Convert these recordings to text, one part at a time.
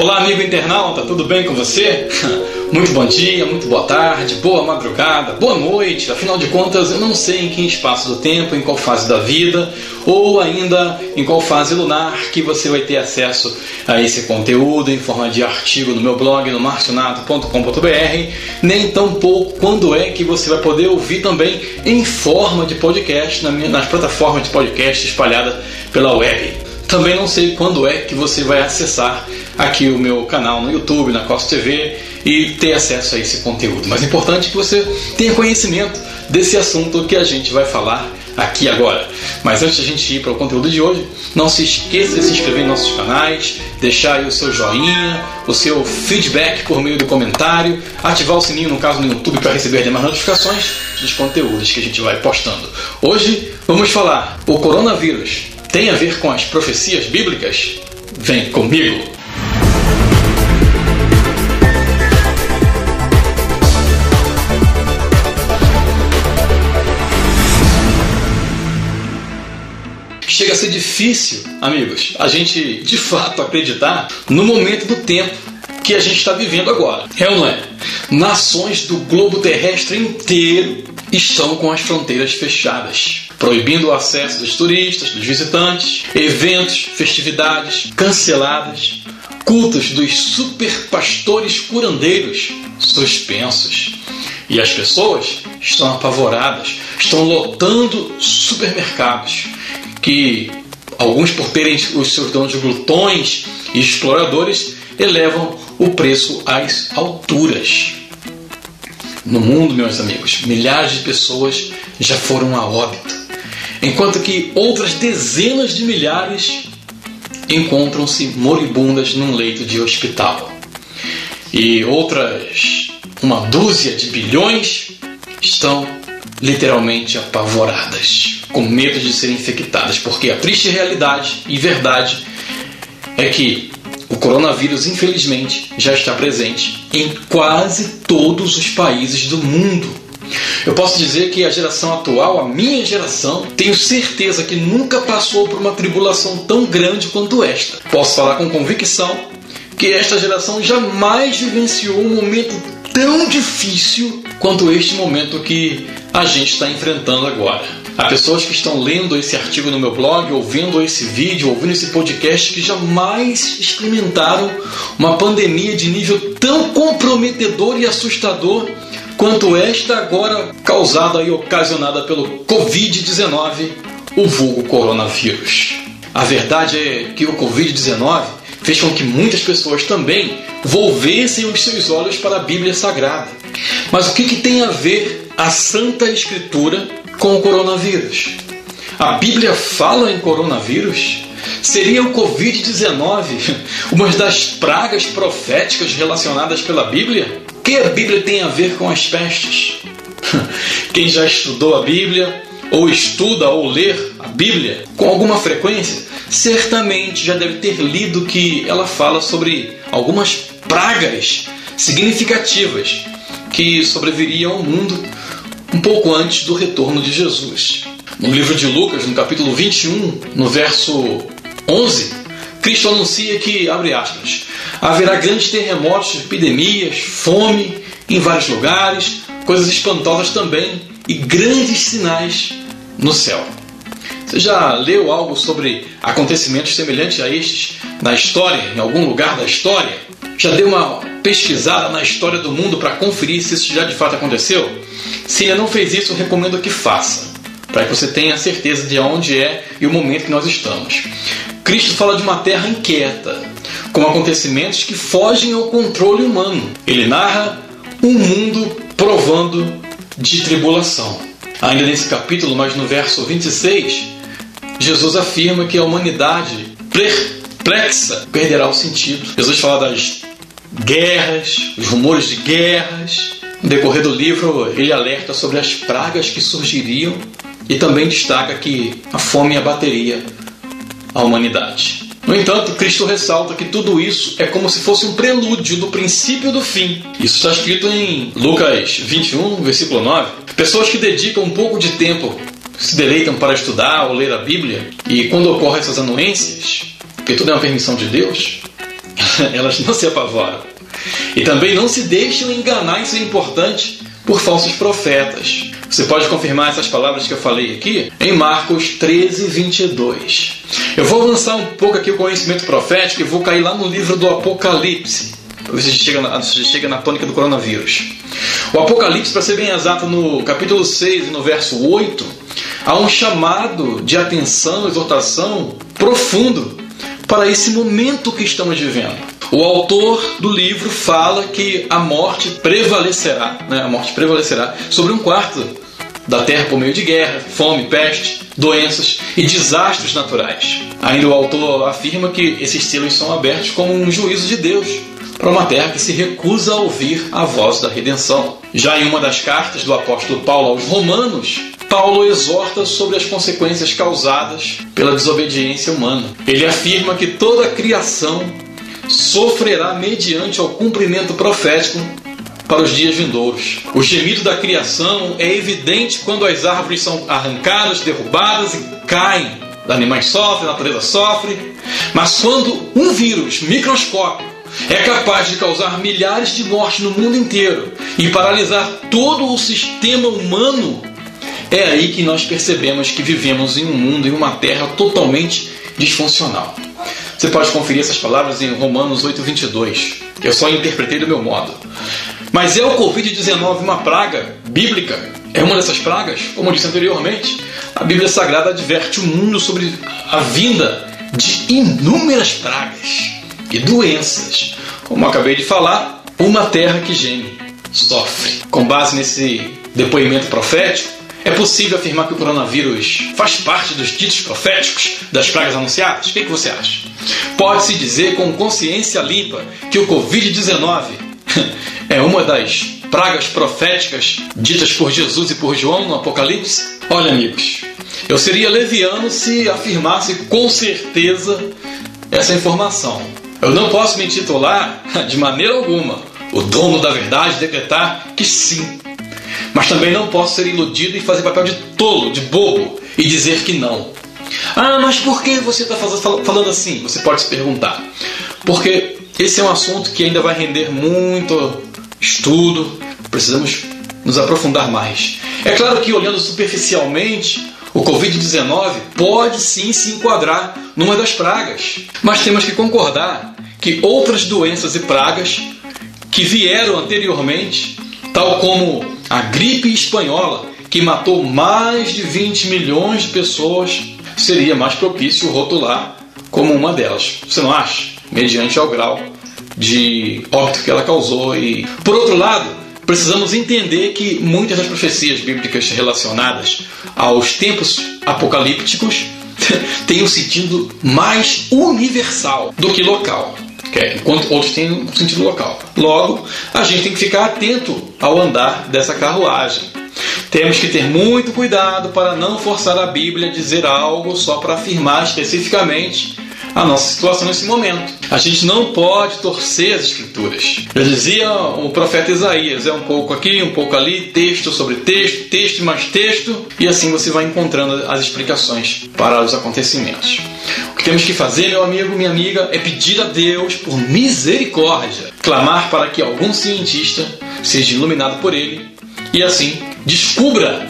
Olá, amigo internauta, tudo bem com você? Muito bom dia, muito boa tarde, boa madrugada, boa noite. Afinal de contas, eu não sei em que espaço do tempo, em qual fase da vida, ou ainda em qual fase lunar que você vai ter acesso a esse conteúdo em forma de artigo no meu blog no marcionato.com.br, nem tampouco quando é que você vai poder ouvir também em forma de podcast nas plataformas de podcast espalhadas pela web. Também não sei quando é que você vai acessar aqui o meu canal no YouTube, na Costa TV e ter acesso a esse conteúdo. Mas é importante que você tenha conhecimento desse assunto que a gente vai falar aqui agora. Mas antes de a gente ir para o conteúdo de hoje, não se esqueça de se inscrever em nossos canais, deixar o seu joinha, o seu feedback por meio do comentário, ativar o sininho no caso no YouTube para receber demais notificações dos conteúdos que a gente vai postando. Hoje vamos falar o coronavírus tem a ver com as profecias bíblicas? Vem comigo! Chega a ser difícil, amigos, a gente de fato acreditar no momento do tempo que a gente está vivendo agora. É ou não é? Nações do globo terrestre inteiro estão com as fronteiras fechadas proibindo o acesso dos turistas, dos visitantes, eventos, festividades canceladas, cultos dos super pastores curandeiros suspensos. E as pessoas estão apavoradas, estão lotando supermercados que alguns por terem os seus donos glutões e exploradores elevam o preço às alturas. No mundo, meus amigos, milhares de pessoas já foram a óbito enquanto que outras dezenas de milhares encontram-se moribundas num leito de hospital. E outras uma dúzia de bilhões estão literalmente apavoradas, com medo de serem infectadas, porque a triste realidade e verdade é que o coronavírus, infelizmente, já está presente em quase todos os países do mundo. Eu posso dizer que a geração atual, a minha geração, tenho certeza que nunca passou por uma tribulação tão grande quanto esta. Posso falar com convicção que esta geração jamais vivenciou um momento tão difícil quanto este momento que a gente está enfrentando agora. Há pessoas que estão lendo esse artigo no meu blog, ouvindo esse vídeo, ouvindo esse podcast, que jamais experimentaram uma pandemia de nível tão comprometedor e assustador quanto esta agora causada e ocasionada pelo Covid-19, o vulgo coronavírus. A verdade é que o Covid-19 fez com que muitas pessoas também volvessem os seus olhos para a Bíblia Sagrada. Mas o que, que tem a ver a Santa Escritura com o coronavírus? A Bíblia fala em coronavírus? Seria o Covid-19 uma das pragas proféticas relacionadas pela Bíblia? que a Bíblia tem a ver com as pestes? Quem já estudou a Bíblia, ou estuda ou lê a Bíblia com alguma frequência, certamente já deve ter lido que ela fala sobre algumas pragas significativas que sobreviriam ao mundo um pouco antes do retorno de Jesus. No livro de Lucas, no capítulo 21, no verso 11, Cristo anuncia que, abre aspas, haverá grandes terremotos, epidemias, fome em vários lugares, coisas espantosas também e grandes sinais no céu. Você já leu algo sobre acontecimentos semelhantes a estes na história, em algum lugar da história? Já deu uma pesquisada na história do mundo para conferir se isso já de fato aconteceu? Se ainda não fez isso, recomendo que faça, para que você tenha certeza de onde é e o momento que nós estamos. Cristo fala de uma terra inquieta, com acontecimentos que fogem ao controle humano. Ele narra um mundo provando de tribulação. Ainda nesse capítulo, mas no verso 26, Jesus afirma que a humanidade perplexa perderá o sentido. Jesus fala das guerras, os rumores de guerras. No decorrer do livro, ele alerta sobre as pragas que surgiriam e também destaca que a fome abateria a humanidade. No entanto, Cristo ressalta que tudo isso é como se fosse um prelúdio do princípio do fim. Isso está escrito em Lucas 21, versículo 9. Pessoas que dedicam um pouco de tempo, se deleitam para estudar ou ler a Bíblia, e quando ocorrem essas anuências, porque tudo é uma permissão de Deus, elas não se apavoram. E também não se deixam enganar, isso é importante, por falsos profetas. Você pode confirmar essas palavras que eu falei aqui em Marcos 13, 22. Eu vou avançar um pouco aqui o conhecimento profético e vou cair lá no livro do Apocalipse. Gente chega na, se chega na tônica do coronavírus. O Apocalipse, para ser bem exato, no capítulo 6 e no verso 8, há um chamado de atenção, exortação profundo para esse momento que estamos vivendo. O autor do livro fala que a morte prevalecerá, né? a morte prevalecerá sobre um quarto da terra por meio de guerra, fome, peste, doenças e desastres naturais. Ainda o autor afirma que esses selos são abertos como um juízo de Deus para uma terra que se recusa a ouvir a voz da redenção. Já em uma das cartas do apóstolo Paulo aos Romanos, Paulo exorta sobre as consequências causadas pela desobediência humana. Ele afirma que toda a criação sofrerá mediante ao cumprimento profético para os dias vindouros. O gemido da criação é evidente quando as árvores são arrancadas, derrubadas e caem. Os animais sofrem, a natureza sofre. Mas quando um vírus microscópico é capaz de causar milhares de mortes no mundo inteiro e paralisar todo o sistema humano, é aí que nós percebemos que vivemos em um mundo, em uma terra totalmente disfuncional. Você pode conferir essas palavras em Romanos 8:22. Eu só interpretei do meu modo. Mas é o Covid-19 uma praga bíblica? É uma dessas pragas? Como eu disse anteriormente, a Bíblia Sagrada adverte o mundo sobre a vinda de inúmeras pragas e doenças. Como eu acabei de falar, uma terra que geme, sofre. Com base nesse depoimento profético, é possível afirmar que o coronavírus faz parte dos ditos proféticos das pragas anunciadas? O que, que você acha? Pode-se dizer com consciência limpa que o Covid-19 é uma das pragas proféticas ditas por Jesus e por João no Apocalipse? Olha, amigos, eu seria leviano se afirmasse com certeza essa informação. Eu não posso me intitular, de maneira alguma, o dono da verdade decretar que sim. Mas também não posso ser iludido e fazer papel de tolo, de bobo e dizer que não. Ah, mas por que você está falando assim? Você pode se perguntar. Porque esse é um assunto que ainda vai render muito estudo, precisamos nos aprofundar mais. É claro que olhando superficialmente, o Covid-19 pode sim se enquadrar numa das pragas, mas temos que concordar que outras doenças e pragas que vieram anteriormente, tal como a gripe espanhola, que matou mais de 20 milhões de pessoas, seria mais propício rotular como uma delas. Você não acha? Mediante ao grau de óbito que ela causou. E, por outro lado, precisamos entender que muitas das profecias bíblicas relacionadas aos tempos apocalípticos têm um sentido mais universal do que local. Enquanto outros têm um sentido local. Logo, a gente tem que ficar atento ao andar dessa carruagem. Temos que ter muito cuidado para não forçar a Bíblia a dizer algo só para afirmar especificamente a nossa situação nesse momento. A gente não pode torcer as escrituras. Já dizia o profeta Isaías, é um pouco aqui, um pouco ali, texto sobre texto, texto mais texto, e assim você vai encontrando as explicações para os acontecimentos. O que temos que fazer, meu amigo, minha amiga, é pedir a Deus por misericórdia, clamar para que algum cientista seja iluminado por ele e assim descubra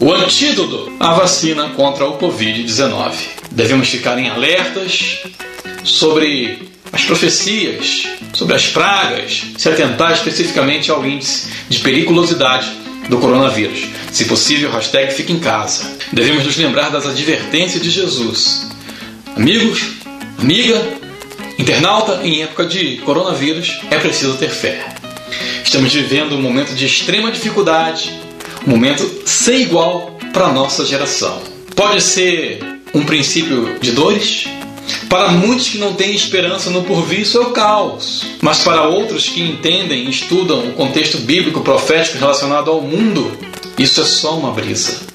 o antídoto, a vacina contra o Covid-19. Devemos ficar em alertas sobre as profecias, sobre as pragas, se atentar especificamente ao índice de periculosidade do coronavírus. Se possível, hashtag fique em casa. Devemos nos lembrar das advertências de Jesus. Amigos, amiga, internauta, em época de coronavírus é preciso ter fé. Estamos vivendo um momento de extrema dificuldade, um momento sem igual para a nossa geração. Pode ser um princípio de dores? Para muitos que não têm esperança no porvir, isso é o caos. Mas para outros que entendem e estudam o contexto bíblico profético relacionado ao mundo, isso é só uma brisa.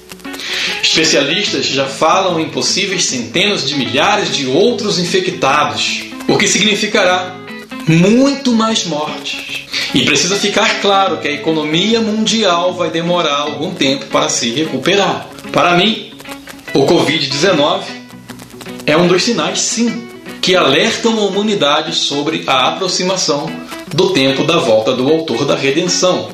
Especialistas já falam em possíveis centenas de milhares de outros infectados, o que significará muito mais mortes. E precisa ficar claro que a economia mundial vai demorar algum tempo para se recuperar. Para mim, o Covid-19 é um dos sinais, sim, que alertam a humanidade sobre a aproximação do tempo da volta do autor da redenção.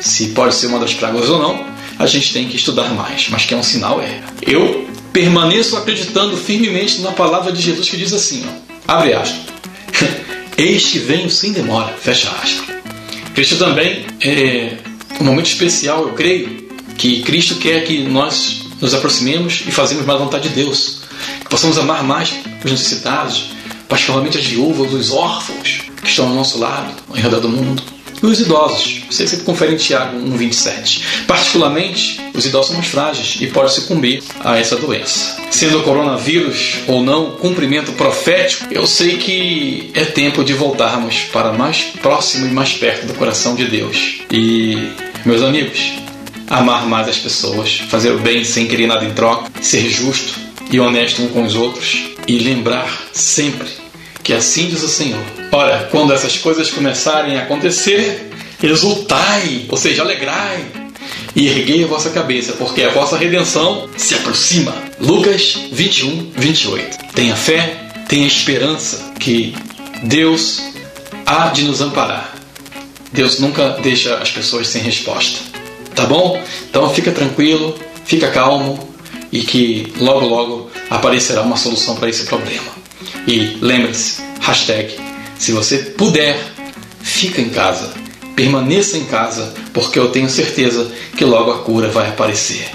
Se pode ser uma das pragas ou não, a gente tem que estudar mais, mas que é um sinal é. Eu permaneço acreditando firmemente na palavra de Jesus que diz assim, ó, abre aspas, eis que venho sem demora, fecha aspas. Cristo também é um momento especial, eu creio, que Cristo quer que nós nos aproximemos e fazemos mais a vontade de Deus. Que possamos amar mais os necessitados, particularmente as viúvas, os órfãos que estão ao nosso lado, ao redor do mundo. E os idosos. Você sempre confere em Tiago 1,27. Particularmente, os idosos são mais frágeis e podem sucumbir a essa doença. Sendo o coronavírus ou não cumprimento profético, eu sei que é tempo de voltarmos para mais próximo e mais perto do coração de Deus. E, meus amigos, amar mais as pessoas, fazer o bem sem querer nada em troca, ser justo e honesto um com os outros e lembrar sempre que assim diz o Senhor. Ora, quando essas coisas começarem a acontecer, exultai, ou seja, alegrai e erguei a vossa cabeça, porque a vossa redenção se aproxima. Lucas 21, 28. Tenha fé, tenha esperança que Deus há de nos amparar. Deus nunca deixa as pessoas sem resposta. Tá bom? Então fica tranquilo, fica calmo e que logo logo aparecerá uma solução para esse problema. E lembre-se, hashtag, se você puder, fica em casa, permaneça em casa, porque eu tenho certeza que logo a cura vai aparecer.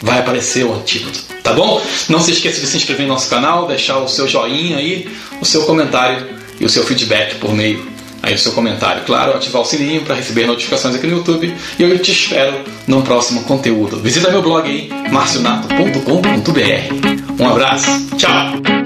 Vai aparecer o antídoto, tá bom? Não se esqueça de se inscrever no nosso canal, deixar o seu joinha aí, o seu comentário e o seu feedback por meio aí o seu comentário. Claro, ativar o sininho para receber notificações aqui no YouTube. E eu te espero no próximo conteúdo. Visita meu blog aí, marcionato.com.br. Um abraço, tchau!